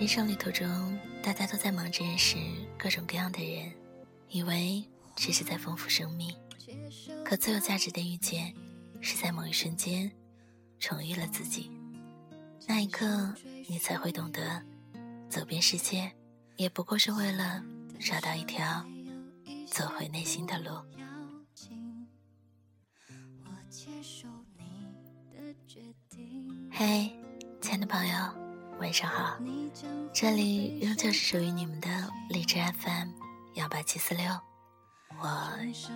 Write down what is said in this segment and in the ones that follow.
人生旅途中，大家都在忙着认识各种各样的人，以为只是在丰富生命。可最有价值的遇见，是在某一瞬间，重遇了自己。那一刻，你才会懂得，走遍世界，也不过是为了找到一条走回内心的路。嘿，亲爱的朋友，晚上好！这里仍旧是属于你们的荔枝 FM 幺八七四六，我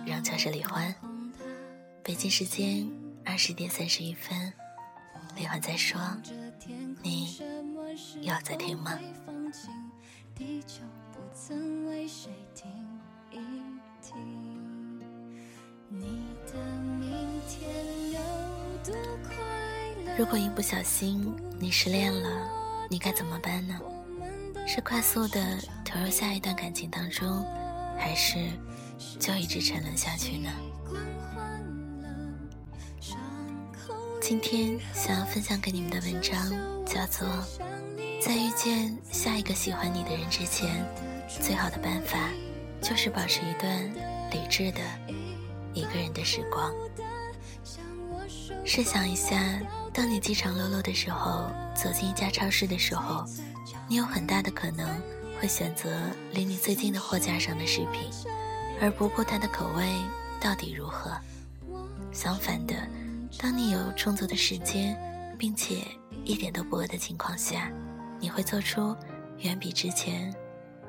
仍旧是李欢。北京时间二十点三十一分，李欢在说，你有在听吗？如果一不小心你失恋了，你该怎么办呢？是快速的投入下一段感情当中，还是就一直沉沦下去呢？今天想要分享给你们的文章叫做《在遇见下一个喜欢你的人之前，最好的办法就是保持一段理智的一个人的时光》。试想一下。当你饥肠辘辘的时候，走进一家超市的时候，你有很大的可能会选择离你最近的货架上的食品，而不顾它的口味到底如何。相反的，当你有充足的时间，并且一点都不饿的情况下，你会做出远比之前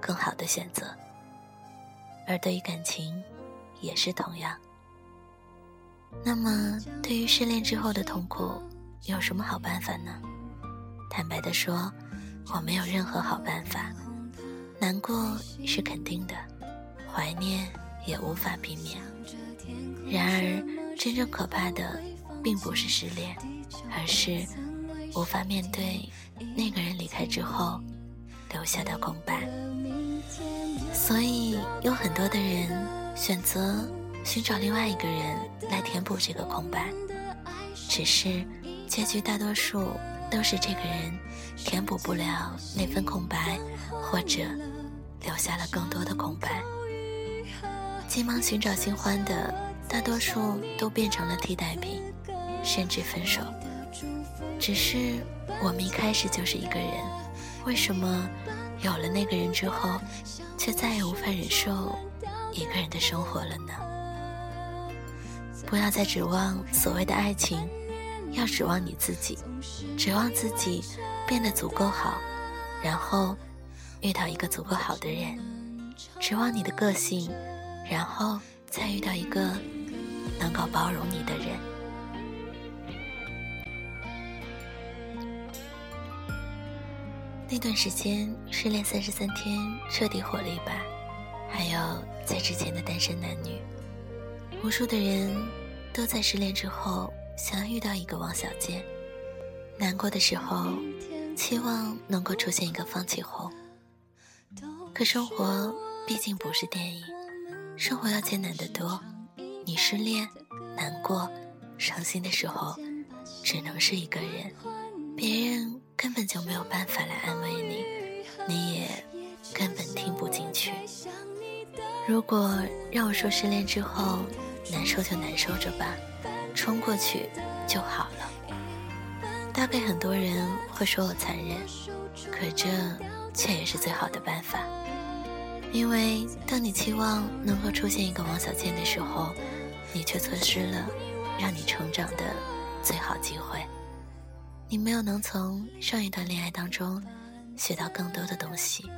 更好的选择。而对于感情，也是同样。那么，对于失恋之后的痛苦，有什么好办法呢？坦白的说，我没有任何好办法。难过是肯定的，怀念也无法避免。然而，真正可怕的并不是失恋，而是无法面对那个人离开之后留下的空白。所以，有很多的人选择寻找另外一个人来填补这个空白，只是。结局大多数都是这个人填补不了那份空白，或者留下了更多的空白。急忙寻找新欢的大多数都变成了替代品，甚至分手。只是我们一开始就是一个人，为什么有了那个人之后，却再也无法忍受一个人的生活了呢？不要再指望所谓的爱情。要指望你自己，指望自己变得足够好，然后遇到一个足够好的人；指望你的个性，然后再遇到一个能够包容你的人。那段时间，失恋三十三天彻底火了一把，还有在之前的单身男女，无数的人都在失恋之后。想要遇到一个王小贱，难过的时候，期望能够出现一个方启红。可生活毕竟不是电影，生活要艰难得多。你失恋、难过、伤心的时候，只能是一个人，别人根本就没有办法来安慰你，你也根本听不进去。如果让我说失恋之后难受就难受着吧。冲过去就好了。大概很多人会说我残忍，可这却也是最好的办法。因为当你期望能够出现一个王小贱的时候，你却错失了让你成长的最好机会。你没有能从上一段恋爱当中学到更多的东西，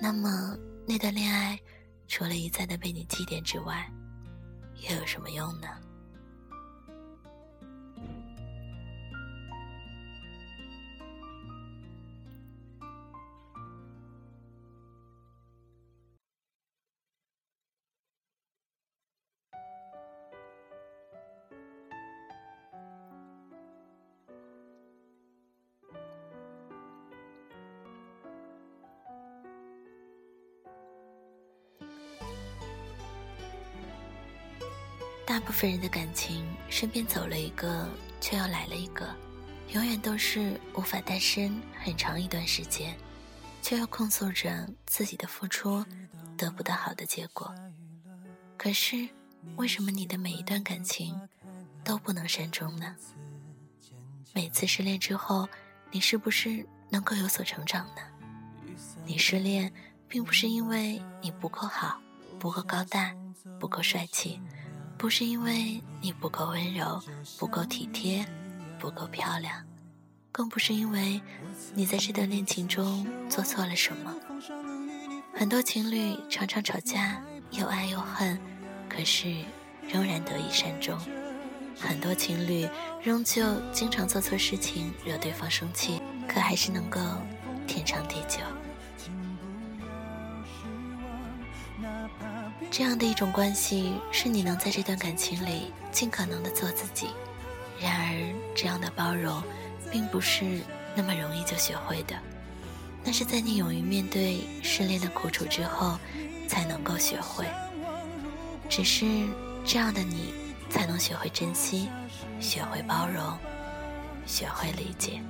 那么那段恋爱除了一再的被你祭奠之外，又有什么用呢？大部分人的感情，身边走了一个，却又来了一个，永远都是无法单身很长一段时间。却又控诉着自己的付出得不到好的结果。可是，为什么你的每一段感情都不能善终呢？每次失恋之后，你是不是能够有所成长呢？你失恋，并不是因为你不够好、不够高大、不够帅气，不是因为你不够温柔、不够体贴、不够漂亮，更不是因为你在这段恋情中做错了什么。很多情侣常常吵架，又爱又恨，可是仍然得以善终。很多情侣仍旧经常做错事情，惹对方生气，可还是能够天长地久。这样的一种关系，是你能在这段感情里尽可能的做自己。然而，这样的包容，并不是那么容易就学会的。那是在你勇于面对失恋的苦楚之后，才能够学会。只是这样的你，才能学会珍惜，学会包容，学会理解。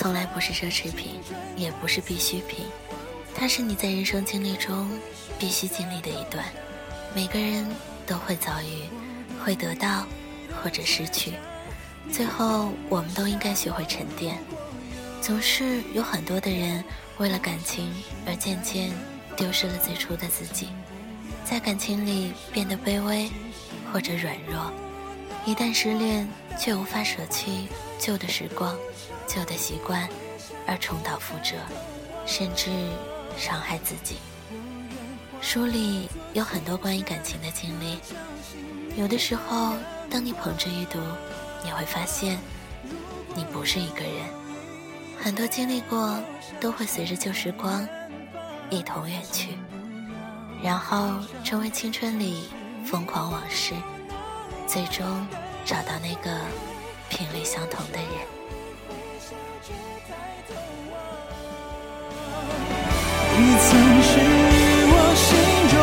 从来不是奢侈品，也不是必需品，它是你在人生经历中必须经历的一段。每个人都会遭遇，会得到或者失去，最后我们都应该学会沉淀。总是有很多的人为了感情而渐渐丢失了最初的自己，在感情里变得卑微或者软弱，一旦失恋却无法舍弃旧的时光。旧的习惯，而重蹈覆辙，甚至伤害自己。书里有很多关于感情的经历，有的时候，当你捧着一读，你会发现，你不是一个人。很多经历过，都会随着旧时光一同远去，然后成为青春里疯狂往事，最终找到那个频率相同的人。你曾是我心中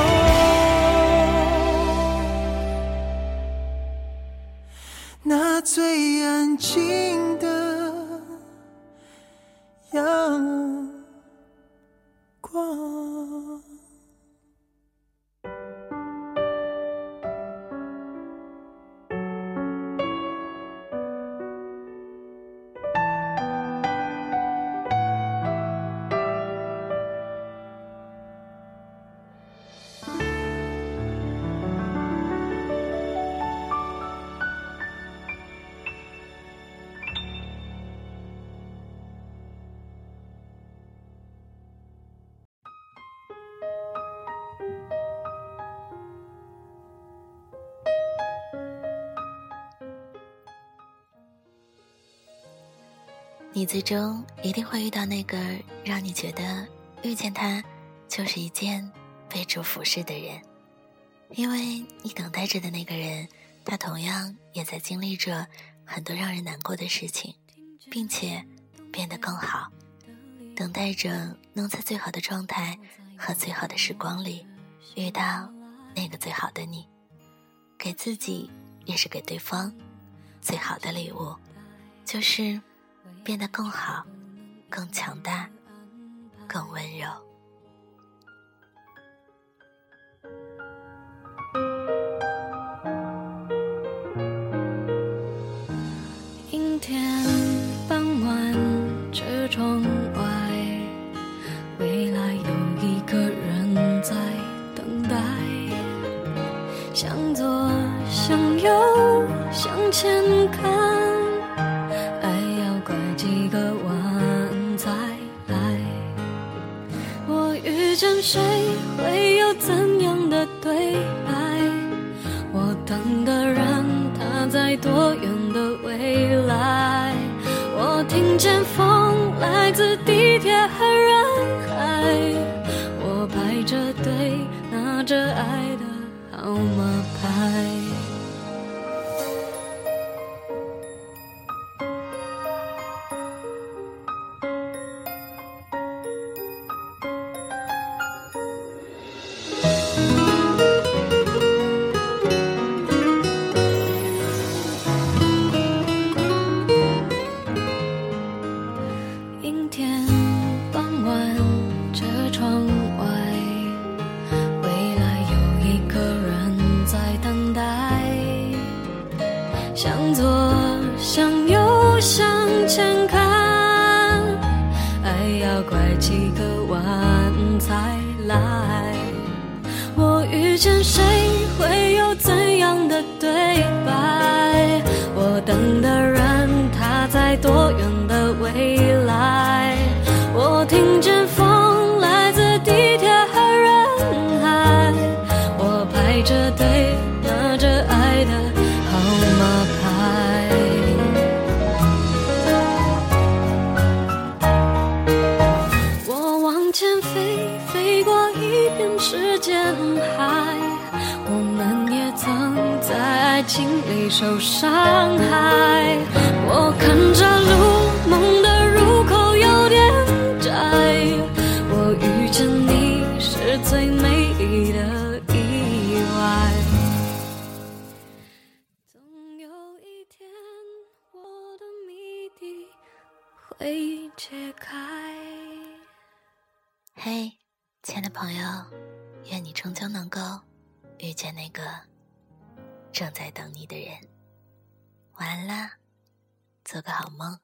那最安静。你最终一定会遇到那个让你觉得遇见他就是一件被祝福事的人，因为你等待着的那个人，他同样也在经历着很多让人难过的事情，并且变得更好，等待着能在最好的状态和最好的时光里遇到那个最好的你。给自己也是给对方最好的礼物，就是变得更好、更强大、更温柔。爱几个晚才来。我遇见谁，会有怎样的对白？我等的人，他在多远的未来？爱情里受伤害。我看着路，梦的入口有点窄。我遇见你是最美丽的意外。总有一天，我的谜底会解开。嘿，亲爱的朋友，愿你终究能够遇见那个正在等你的人。晚安啦，做个好梦。